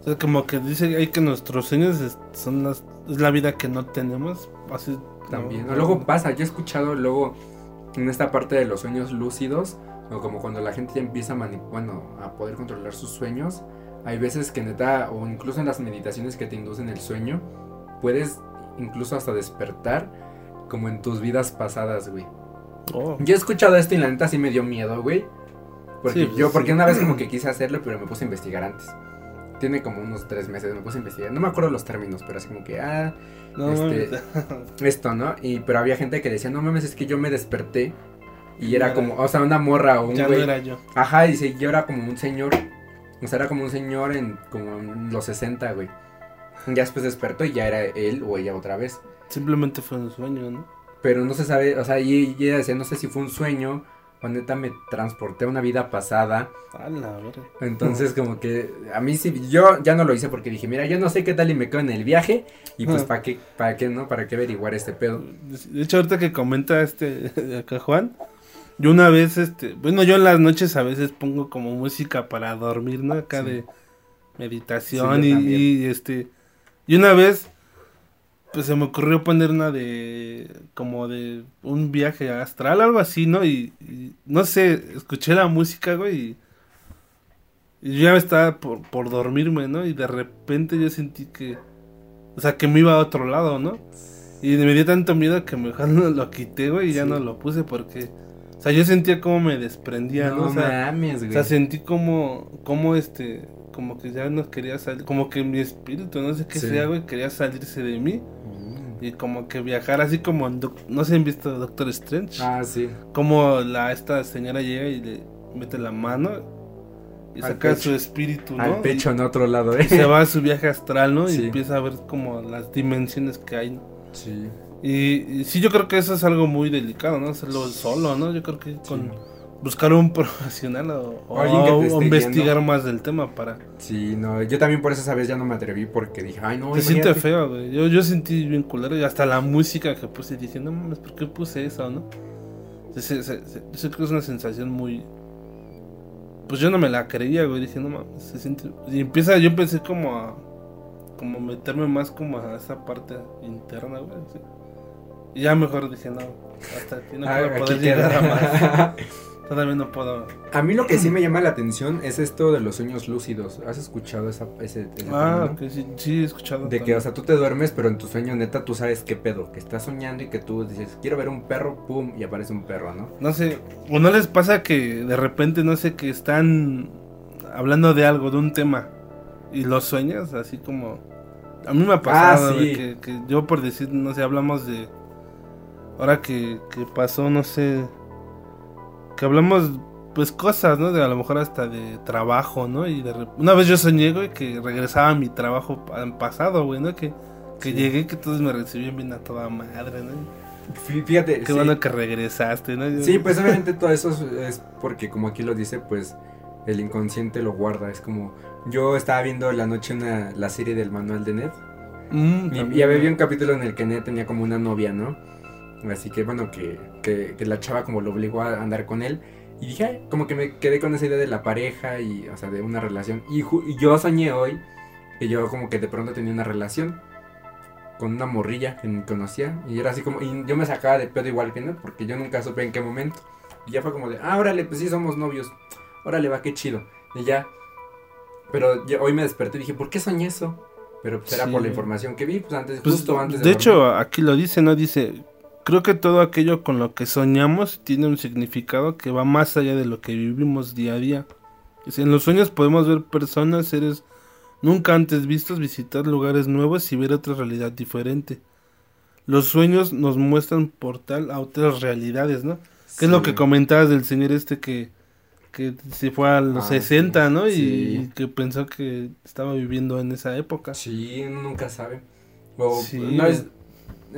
O sea, como que dice ahí que nuestros sueños son las, es la vida que no tenemos. Así También. ¿no? Luego pasa, yo he escuchado luego en esta parte de los sueños lúcidos, o como cuando la gente ya empieza a bueno, a poder controlar sus sueños, hay veces que neta, o incluso en las meditaciones que te inducen el sueño, puedes incluso hasta despertar como en tus vidas pasadas, güey. Oh, Yo he escuchado esto y la neta sí me dio miedo, güey. Porque Sí, pues, yo, porque sí. una vez como que quise hacerlo, pero me puse a investigar antes. Tiene como unos tres meses, me puse a investigar. No me acuerdo los términos, pero así como que, ah, no, este, esto, ¿no? Y pero había gente que decía, no mames, es que yo me desperté y era como, o sea, una morra o un ya no güey. era yo. Ajá, y yo era como un señor. O sea, era como un señor en como en los 60, güey. Ya después despertó y ya era él o ella otra vez. Simplemente fue un sueño, ¿no? Pero no se sabe, o sea, y, y ella decía, no sé si fue un sueño o neta me transporté a una vida pasada. A la verga. Entonces, como que a mí sí, yo ya no lo hice porque dije, mira, yo no sé qué tal y me quedo en el viaje. Y pues. ¿para qué, para qué, no? ¿Para qué averiguar este pedo? De hecho, ahorita que comenta este acá Juan, yo una vez, este, bueno, yo en las noches a veces pongo como música para dormir, ¿no? Acá Sí. de meditación Sí, y, este, y una vez, pues se me ocurrió poner una de, como de un viaje astral, algo así, ¿no? Y, y no sé, escuché la música, güey, y, y yo ya estaba por, por dormirme, ¿no? Y de repente yo sentí que, o sea, que me iba a otro lado, ¿no? Y me dio tanto miedo que mejor no lo quité, güey, y ya no lo puse porque, o sea, yo sentía como me desprendía, ¿no? no O sea, mames, o güey. sea, sentí como, como este, como que ya no quería salir, como que mi espíritu, no sé qué Sí. sea, güey, quería salirse de mí. Y como que viajar así como, en no sé, han visto Doctor Strange, Ah, sí. como la, esta señora llega y le mete la mano y Al saca pecho. su espíritu, ¿no? Al pecho en otro lado, Y eh. se va a su viaje astral, ¿no? Sí. Y empieza a ver como las dimensiones que hay, ¿no? Sí. Y, y sí, yo creo que eso es algo muy delicado, ¿no? Hacerlo solo, ¿no? Yo creo que con buscar un profesional o, O alguien que te o investigar más del tema para... Sí, no, yo también por esa vez ya no me atreví porque dije, ay, no, Se siente feo, güey. Yo, yo sentí bien culero y hasta la música que puse dije, no mames, ¿por qué puse eso, no? Se- se- se- se- yo creo que es una sensación muy... Pues yo no me la creía, güey. Dije, no mames, se siente... Y empieza, yo empecé como a... Como meterme más como a esa parte interna, güey. sí. Y ya mejor dije, no, hasta aquí no Ah, puedo aquí poder llegar a más. Todavía no puedo... A mí lo que sí me llama la atención es esto de los sueños lúcidos. ¿Has escuchado esa, ese, ese Ah, ok, sí, sí he escuchado. De que, o sea, tú te duermes, pero en tu sueño neta tú sabes qué pedo. Que estás soñando y que tú dices, quiero ver un perro, pum, y aparece un perro, ¿no? No sé, o no les pasa que de repente, no sé, que están hablando de algo, de un tema, y los sueñas, así como... A mí me ha pasado, Ah, sí. que, que yo por decir, no sé, hablamos de... Ahora que, que pasó, no sé... Que hablamos, pues, cosas, ¿no? De a lo mejor hasta de trabajo, ¿no? Y de Una vez yo soñé, güey, que regresaba a mi trabajo pa- pasado, güey, ¿no? Que, que Sí. llegué, que todos me recibían bien a toda madre, ¿no? Fí- Fíjate, Qué sí. bueno que regresaste, ¿no? Sí, pues obviamente todo eso es, porque como aquí lo dice, pues el inconsciente lo guarda. Es como, yo estaba viendo la noche una, la serie del manual de Ned. Mm, Y, y había un capítulo en el que Ned tenía como una novia, ¿no? Así que bueno, que, que, que la chava como lo obligó a andar con él. Y dije, "Ay", como que me quedé con esa idea de la pareja y, o sea, de una relación. Y, yo soñé hoy que yo como que de pronto tenía una relación con una morrilla que ni conocía. Y era así como, y yo me sacaba de pedo igual que Ned, porque yo nunca supe en qué momento. Y ya fue como de, ah, órale, pues sí somos novios. Órale, va, qué chido. Y ya. Pero yo- hoy me desperté y dije, ¿por qué soñé eso? Pero pues era por la información que vi, pues antes, Pues, justo antes de de dormir. hecho, aquí lo dice, ¿no? Dice, creo que todo aquello con lo que soñamos tiene un significado que va más allá de lo que vivimos día a día. En los sueños podemos ver personas, seres nunca antes vistos, visitar lugares nuevos y ver otra realidad diferente. Los sueños nos muestran portal a otras realidades, ¿no? Que es lo que comentabas del señor este que, que se fue a los Ah, 60, sí, ¿no? Y, sí. y que pensó que estaba viviendo en esa época. Sí, nunca sabe. O Sí. una vez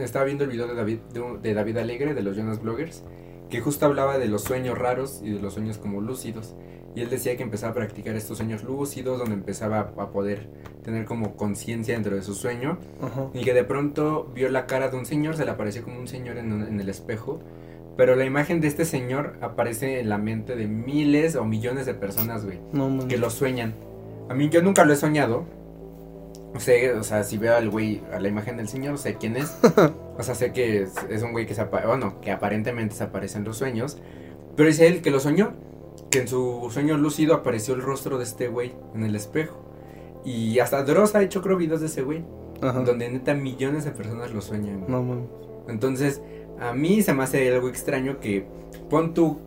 estaba viendo el video de David, de, de David Alegre, de los Jonas Bloggers, que justo hablaba de los sueños raros y de los sueños como lúcidos. Y él decía que empezaba a practicar estos sueños lúcidos, donde empezaba a poder tener como conciencia dentro de su sueño. Y que de pronto vio la cara de un señor, se le apareció como un señor en, el espejo. Pero la imagen de este señor aparece en la mente de miles o millones de personas, güey No, que lo sueñan. A mí yo nunca lo he soñado. Sea, o sea, si veo al güey, a la imagen del señor, sé quién es. O sea, sé que es, es un güey que se bueno, que aparentemente se aparece en los sueños. Pero dice él que lo soñó. Que en su sueño lúcido apareció el rostro de este güey en el espejo. Y hasta Dross ha hecho creo videos de ese güey. Ajá. Donde neta millones de personas lo sueñan. No, man. Entonces, a mí se me hace algo extraño que pon tú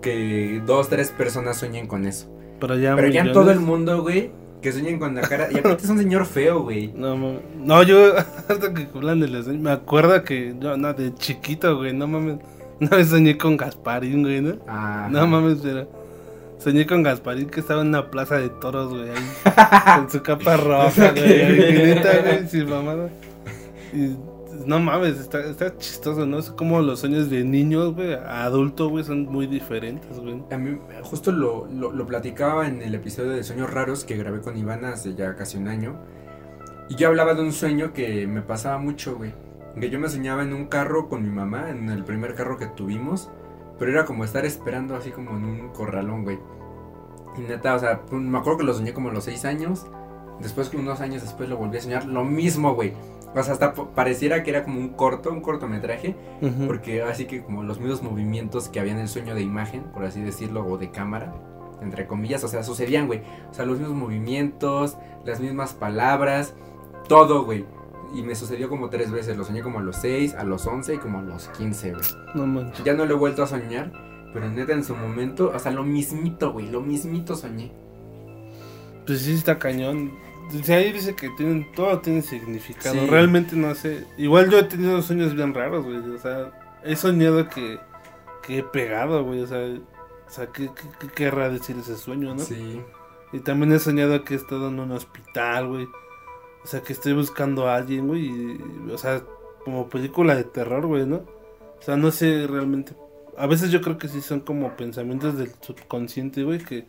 que dos, tres personas sueñen con eso. Pero ya, Pero ya en todo el mundo, güey, que sueñen con la cara. Y aparte es un señor feo, güey. No, mames. no, yo, hasta que hablan de los sueños, me acuerdo que yo, no, de chiquito, güey, no mames. Una vez soñé con Gasparín, güey, ¿no? Ah, No mames, pero. Soñé con Gasparín que estaba en una plaza de toros, güey, ahí. con su capa roja, güey. ahí, neta, güey, sin mamada. Y no mames, está, chistoso, ¿no? Es como los sueños de niños, güey, adulto, güey, son muy diferentes, güey. A mí justo lo, lo, platicaba en el episodio de Sueños Raros que grabé con Ivana hace ya casi un año. Y yo hablaba de un sueño que me pasaba mucho, güey. Que yo me soñaba en un carro con mi mamá, en el primer carro que tuvimos. Pero era como estar esperando así como en un corralón, güey. Y neta, o sea, me acuerdo que lo soñé como a los 6 años. Después, unos años después, lo volví a soñar. Lo mismo, güey. O sea, hasta pareciera que era como un corto, un cortometraje. Porque así que como los mismos movimientos que había en el sueño de imagen, por así decirlo, o de cámara, entre comillas, o sea, sucedían, güey. O sea, los mismos movimientos, las mismas palabras, todo, güey. Y me sucedió como tres veces, lo soñé como a los 6, a los 11 y como a los 15, güey. No manches. Ya no lo he vuelto a soñar, pero neta en su momento, o sea, lo mismito, güey, lo mismito soñé. Pues sí, está cañón. Dice, ahí dice que tienen, todo tiene significado. Sí. Realmente no sé. Igual yo he tenido sueños bien raros, güey. O sea, he soñado que, que he pegado, güey. O sea, o sea ¿qué, qué, qué querrá decir ese sueño, no? Sí. Y también he soñado que he estado en un hospital, güey. O sea, que estoy buscando a alguien, güey. y- o sea, como película de terror, güey, ¿no? O sea, no sé realmente. A veces yo creo que sí son como pensamientos del subconsciente, güey, que,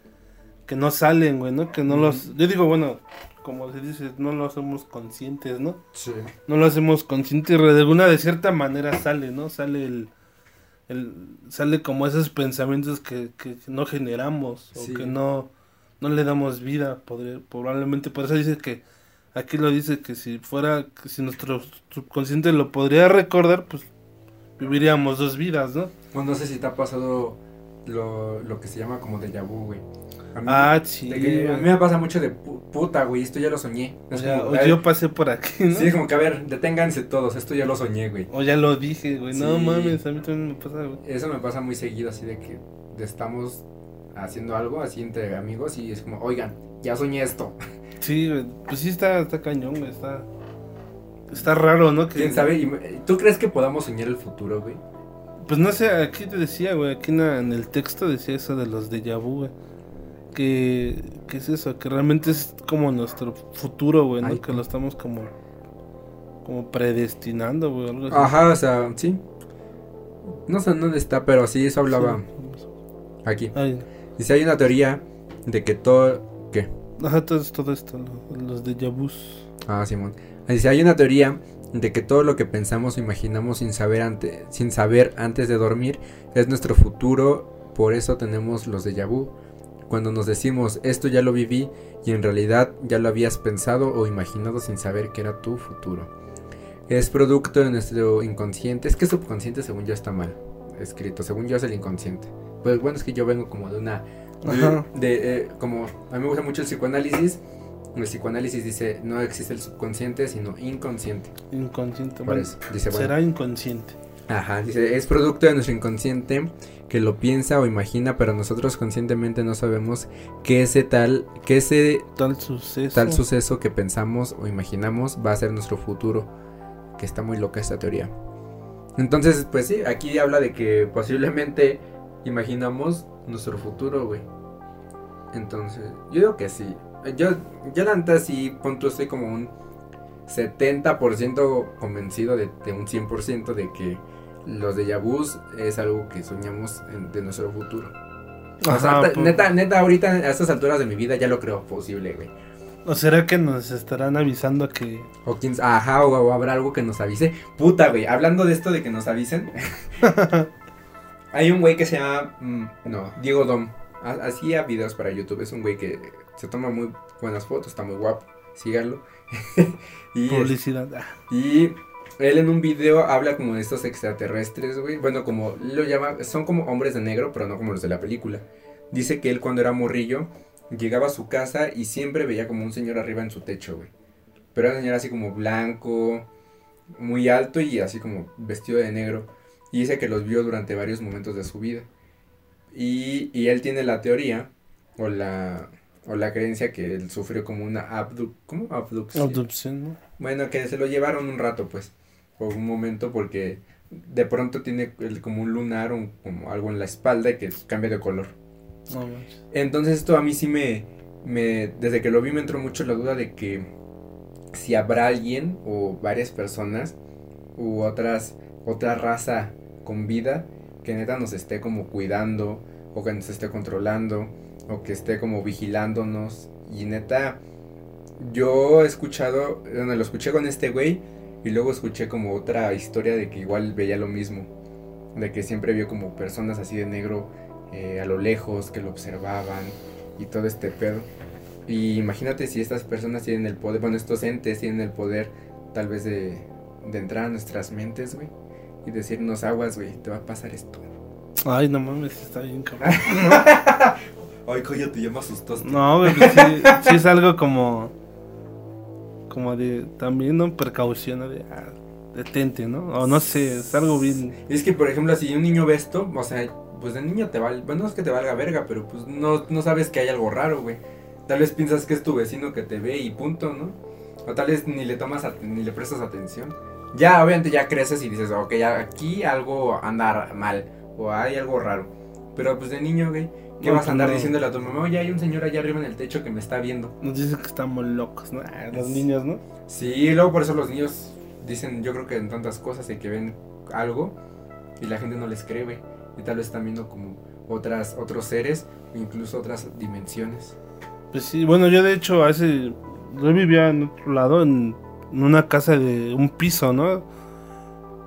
que no salen, güey, ¿no? Que no los... Yo digo, bueno, como se dice, no lo hacemos conscientes, ¿no? Sí. No lo hacemos consciente y de alguna de cierta manera sale, ¿no? Sale el... el sale como esos pensamientos que, que no generamos Sí. o que no, no le damos vida, podría- probablemente por eso dice que aquí lo dice que si fuera, que si nuestro subconsciente lo podría recordar, pues viviríamos dos vidas, ¿no? Bueno, no sé si te ha pasado lo, lo que se llama como déjà vu, güey. A mí- Ah, sí. de que a mí me pasa mucho de pu- puta, güey, esto ya lo soñé. O, como, ver, yo pasé por aquí, ¿no? Sí, es como que a ver, deténganse todos, esto ya lo soñé, güey. O ya lo dije, güey. No mames, a mí también me pasa, güey. Eso me pasa muy seguido, así de que estamos haciendo algo así entre amigos y es como, oigan, ya soñé esto. Sí, güey. Pues sí está, está cañón, güey. Está, está raro, ¿no? Que, ¿Quién sabe? Y ¿Tú crees que podamos soñar el futuro, güey? Pues no sé, aquí te decía, güey, aquí en, el texto decía eso de los déjà vu, güey. Que, que es eso, que realmente es como nuestro futuro, güey, ¿no? Ay. Que lo estamos como, como predestinando, güey, algo así. Ajá, o sea, sí. No sé dónde está, pero sí, eso hablaba Sí. aquí. Ay, Dice, hay una teoría de que todo... ¿Qué? ajá, todo, todo esto, lo- los déjà vus. Ah, Simón. Dice, hay una teoría de que todo lo que pensamos o imaginamos sin saber, ante- sin saber antes de dormir es nuestro futuro, por eso tenemos los déjà vu. Cuando nos decimos, esto ya lo viví y en realidad ya lo habías pensado o imaginado sin saber que era tu futuro. Es producto de nuestro inconsciente. Es que subconsciente según yo está mal escrito. Según yo es el inconsciente. Pues bueno, es que yo vengo como de una Ajá. De, eh, como a mí me gusta mucho el psicoanálisis, el psicoanálisis dice no existe el subconsciente, sino inconsciente. Inconsciente. Por Bueno, eso, dice, bueno, será inconsciente. Ajá, dice, es producto de nuestro inconsciente que lo piensa o imagina, pero nosotros conscientemente no sabemos que ese tal, que ese Tal suceso. tal suceso que pensamos o imaginamos va a ser nuestro futuro. Que está muy loca esta teoría. Entonces, pues sí, aquí habla de que posiblemente imaginamos nuestro futuro, güey. Entonces, yo digo que sí. Yo, yo la neta sí, punto, estoy como un 70% convencido de, de un 100% de que los de vus es algo que soñamos en- de nuestro futuro. O sea, pues. neta, neta, ahorita a estas alturas de mi vida ya lo creo posible, güey. ¿O será que nos estarán avisando que... O quién, ajá, o, o habrá algo que nos avise. Puta, güey, hablando de esto de que nos avisen. hay un güey que se llama, mm, no, Diego Dom. Ha- Hacía videos para YouTube. Es un güey que se toma muy buenas fotos, está muy guapo. Síganlo. y, Publicidad. Y él en un video habla como de estos extraterrestres, güey. Bueno, como lo llama, son como hombres de negro, pero no como los de la película. Dice que él cuando era morrillo llegaba a su casa y siempre veía como un señor arriba en su techo, güey. Pero era un señor así como blanco, muy alto y así como vestido de negro. Y dice que los vio durante varios momentos de su vida. Y, y él tiene la teoría o la, o la creencia que él sufrió como una abdu ¿cómo? abducción. Abducción, ¿no? Bueno, que se lo llevaron un rato, pues, o un momento, porque de pronto tiene el- como un lunar, un, como algo en la espalda y que cambia de color. Entonces esto a mí sí me, me, desde que lo vi me entró mucho la duda de que si habrá alguien o varias personas u otras, otra raza con vida que neta nos esté como cuidando o que nos esté controlando o que esté como vigilándonos y neta yo he escuchado, bueno, lo escuché con este güey y luego escuché como otra historia de que igual veía lo mismo, de que siempre vio como personas así de negro eh, a lo lejos que lo observaban y todo este pedo. Y imagínate si estas personas tienen el poder, bueno, estos entes tienen el poder tal vez de, de entrar a nuestras mentes, güey, y decirnos aguas, güey, te va a pasar esto. Ay, no mames, está bien cabrón. Ay, coño, te llamas asustaste. No, güey, pues sí, sí es algo como... Como de... También, ¿no? Precaución. De... ah, detente, ¿no? O no sé, es algo bien... Es que, por ejemplo, si un niño ve esto, o sea, pues de niño te vale, bueno, no es que te valga verga, pero pues no, no sabes que hay algo raro, güey. Tal vez piensas que es tu vecino que te ve y punto, ¿no? O tal vez ni le tomas, ni le prestas atención. Ya, obviamente ya creces y dices, ok, aquí algo anda mal, o hay algo raro. Pero pues de niño, güey, ¿qué No, vas a andar no. diciéndole a tu mamá? Oye, hay un señor allá arriba en el techo que me está viendo. Nos dicen que estamos locos, ¿no? Ah, los Es- niños, ¿no? Sí, y luego por eso los niños dicen, yo creo que en tantas cosas y que ven algo y la gente no les cree, güey. Y tal vez están viendo como otras, otros seres incluso otras dimensiones. Pues sí, bueno, yo de hecho hace... Yo vivía en otro lado, en, en una casa de un piso, ¿no?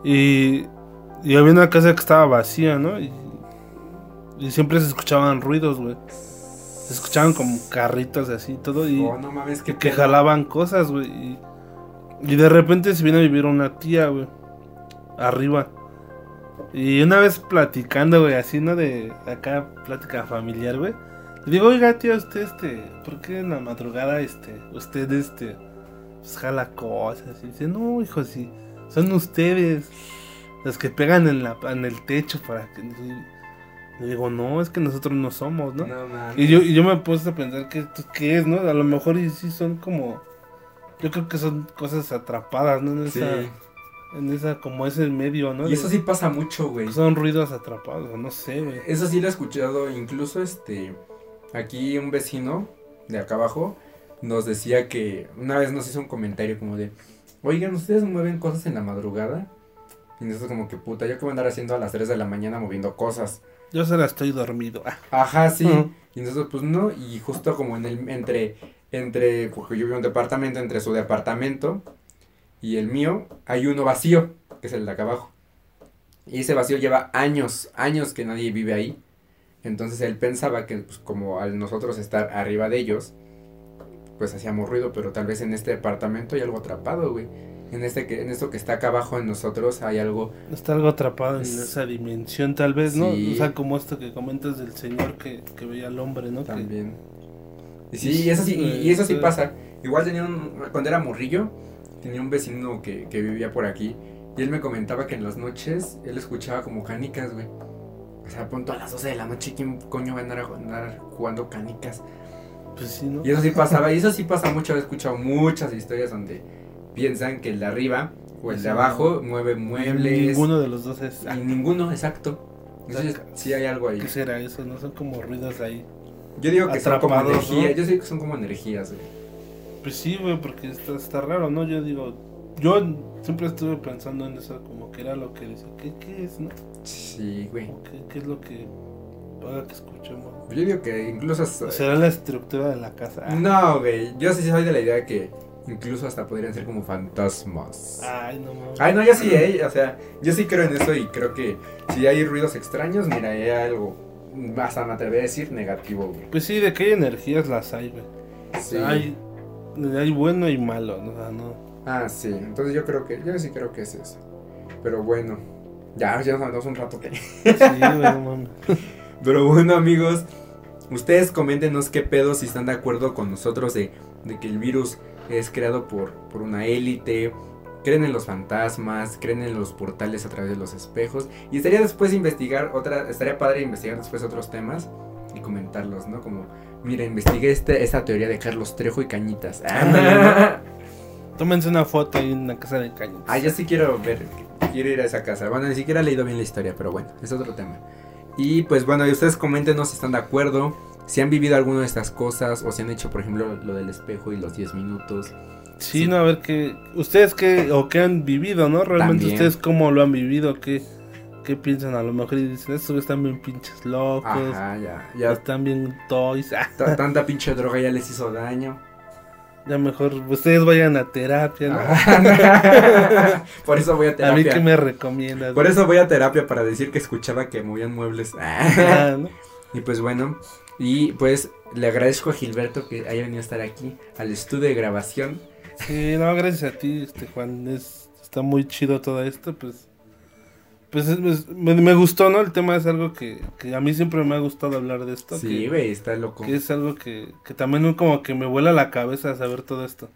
Y, y había una casa que estaba vacía, ¿no? Y, y siempre se escuchaban ruidos, güey. Se escuchaban como carritos así y todo. Y, oh, no mames, que, que jalaban cosas, güey. Y, y de repente se viene a vivir una tía, güey. Arriba. Y una vez platicando, güey, así, ¿no? De acá, plática familiar, güey. Le digo, oiga, tía, usted, este, ¿por qué en la madrugada, este, usted, este, pues jala cosas? Y dice, no, hijo, sí, son ustedes los que pegan en, la, en el techo para que... le digo, no, es que nosotros no somos, ¿no? No. Y yo, y yo me puse a pensar que esto qué es, ¿no? A lo mejor y sí son como. Yo creo que son cosas atrapadas, ¿no? En Sí. esa, en esa, como ese medio, ¿no? Y eso sí pasa mucho, güey. Son ruidos atrapados, no sé, güey. Eso sí lo he escuchado, incluso este, aquí un vecino de acá abajo nos decía que una vez nos hizo un comentario como de, oigan, ¿ustedes mueven cosas en la madrugada? Y nosotros como que puta, yo que voy a andar haciendo a las 3 de la mañana moviendo cosas. Yo se la estoy dormido. Ah, Ajá, sí. Y nosotros pues no, y justo como en el, entre, entre, porque yo vivo en un departamento, entre su departamento y el mío, hay uno vacío, que es el de acá abajo. Y ese vacío lleva años, años que nadie vive ahí. Entonces él pensaba que pues como al nosotros estar arriba de ellos, pues hacíamos ruido, pero tal vez en este departamento hay algo atrapado, güey. En este que en esto que está acá abajo en nosotros hay algo Está algo atrapado en Es- esa dimensión, tal vez, ¿no? Sí. O sea, como esto que comentas del señor que, que veía al hombre, ¿no? Que- también. Y sí, y eso sí, y, y eso sí pasa. Igual tenía un, cuando era morrillo, tenía un vecino que, que vivía por aquí y él me comentaba que en las noches él escuchaba como canicas, güey. O sea, a punto a las 12 de la noche, ¿quién coño va a andar, a- andar jugando canicas? pues sí, ¿no? Y eso sí pasaba, y eso sí pasa mucho, he escuchado muchas historias donde piensan que el de arriba o el de abajo mueve muebles. Ninguno de los dos es. Y ninguno, exacto. Entonces sí hay algo ahí. ¿Qué será eso? No son como ruidos ahí. Yo digo que son como energía, ¿no? yo sé que son como energías, güey. Pues sí, güey, porque está, está raro, ¿no? Yo digo, yo siempre estuve pensando en eso, como que era lo que dice, ¿qué, qué es, no? Sí, güey. Que- ¿Qué es lo que haga que escuchemos? Yo digo que incluso hasta... ¿Será la estructura de la casa? No, güey. Yo sí soy de la idea que incluso hasta podrían ser como fantasmas. Ay, no mames. Ay, no, yo sí, eh. O sea, yo sí creo en eso y creo que si hay ruidos extraños, mira, hay algo, hasta me atrevería a decir negativo, güey. Pues sí, de qué energías las hay, güey. Sí. Hay, hay bueno y malo, ¿no? O sea, no. Ah, sí. Entonces yo creo que, yo sí creo que es eso. Pero bueno, ya, ya nos aventamos un rato. ¿qué? Sí, güey, no mames. Pero bueno, amigos, ustedes coméntenos qué pedo si están de acuerdo con nosotros de, de que el virus es creado por, por una élite. Creen en los fantasmas, creen en los portales a través de los espejos. Y estaría después investigar otra, estaría padre investigar después otros temas y comentarlos, ¿no? Como, mira, investigué este, esta teoría de Carlos Trejo y Cañitas. Tómense una foto en la casa de caños. Ah, yo sí quiero ver, quiero ir a esa casa. Bueno, ni siquiera he leído bien la historia, pero bueno, es otro tema. Y pues bueno, y ustedes coméntenos si están de acuerdo, si han vivido alguna de estas cosas, o si han hecho, por ejemplo, lo del espejo y los 10 minutos. Sí, Sí. no, a ver qué. Ustedes qué o qué han vivido, ¿no? Realmente También. ustedes cómo lo han vivido, qué, qué piensan a lo mejor y dicen, estos están bien pinches locos, Ajá, ya, están bien toys, ta- Tanta pinche droga ya les hizo daño. ya mejor ustedes vayan a terapia. Por eso voy a a mí terapia. qué me recomiendas. Por eso voy a terapia para decir que escuchaba que movían muebles. Ah, ¿no? Y pues bueno, y pues le agradezco a Gilberto que haya venido a estar aquí al estudio de grabación. Sí, no, gracias a ti, este Juan, es, está muy chido todo esto, pues, pues es- es- me, me gustó, ¿no? El tema es algo que, que a mí siempre me ha gustado hablar de esto, Sí, güey, está loco. que es algo que, que también como que me vuela la cabeza saber todo esto.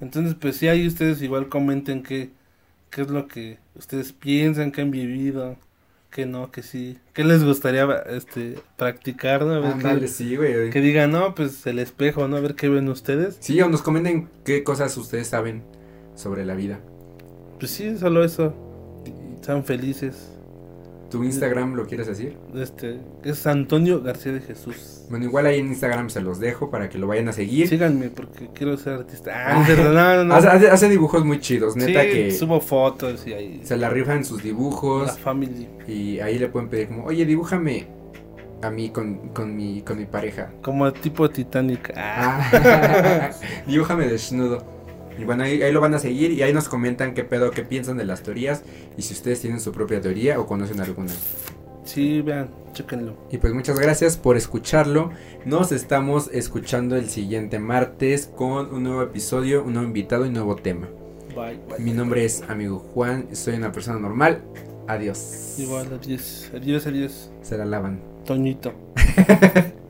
Entonces, pues sí, ahí ustedes igual comenten qué, qué es lo que ustedes piensan, que han vivido, que no, que sí, qué les gustaría este practicar, ¿no? A ver qué- Ándale, sí, güey. que digan, no, pues el espejo, ¿no? A ver qué ven ustedes. Sí, o nos comenten qué cosas ustedes saben sobre la vida. Pues sí, solo eso. Sean felices. ¿Tu Instagram lo quieres decir? Este, es Antonio García de Jesús. Bueno, igual ahí en Instagram se los dejo para que lo vayan a seguir. Síganme porque quiero ser artista. Ah, no, es verdad, no, no, no. Hace, dibujos muy chidos, neta Sí, que subo fotos y ahí. se la rifan sus La dibujos family. y ahí le pueden pedir como, oye, dibújame a mí con, con, mi, con mi pareja. Como tipo Titanic. Ah. Ah, dibújame desnudo. Y bueno, ahí, ahí lo van a seguir y ahí nos comentan qué pedo, qué piensan de las teorías y si ustedes tienen su propia teoría o conocen alguna. Sí, vean, chéquenlo. Y pues muchas gracias por escucharlo. Nos estamos escuchando el siguiente martes con un nuevo episodio, un nuevo invitado y un nuevo tema. Bye. bye. Mi nombre es amigo Juan, soy una persona normal. Adiós. Igual, adiós. Adiós, adiós. Se la lavan. Toñito.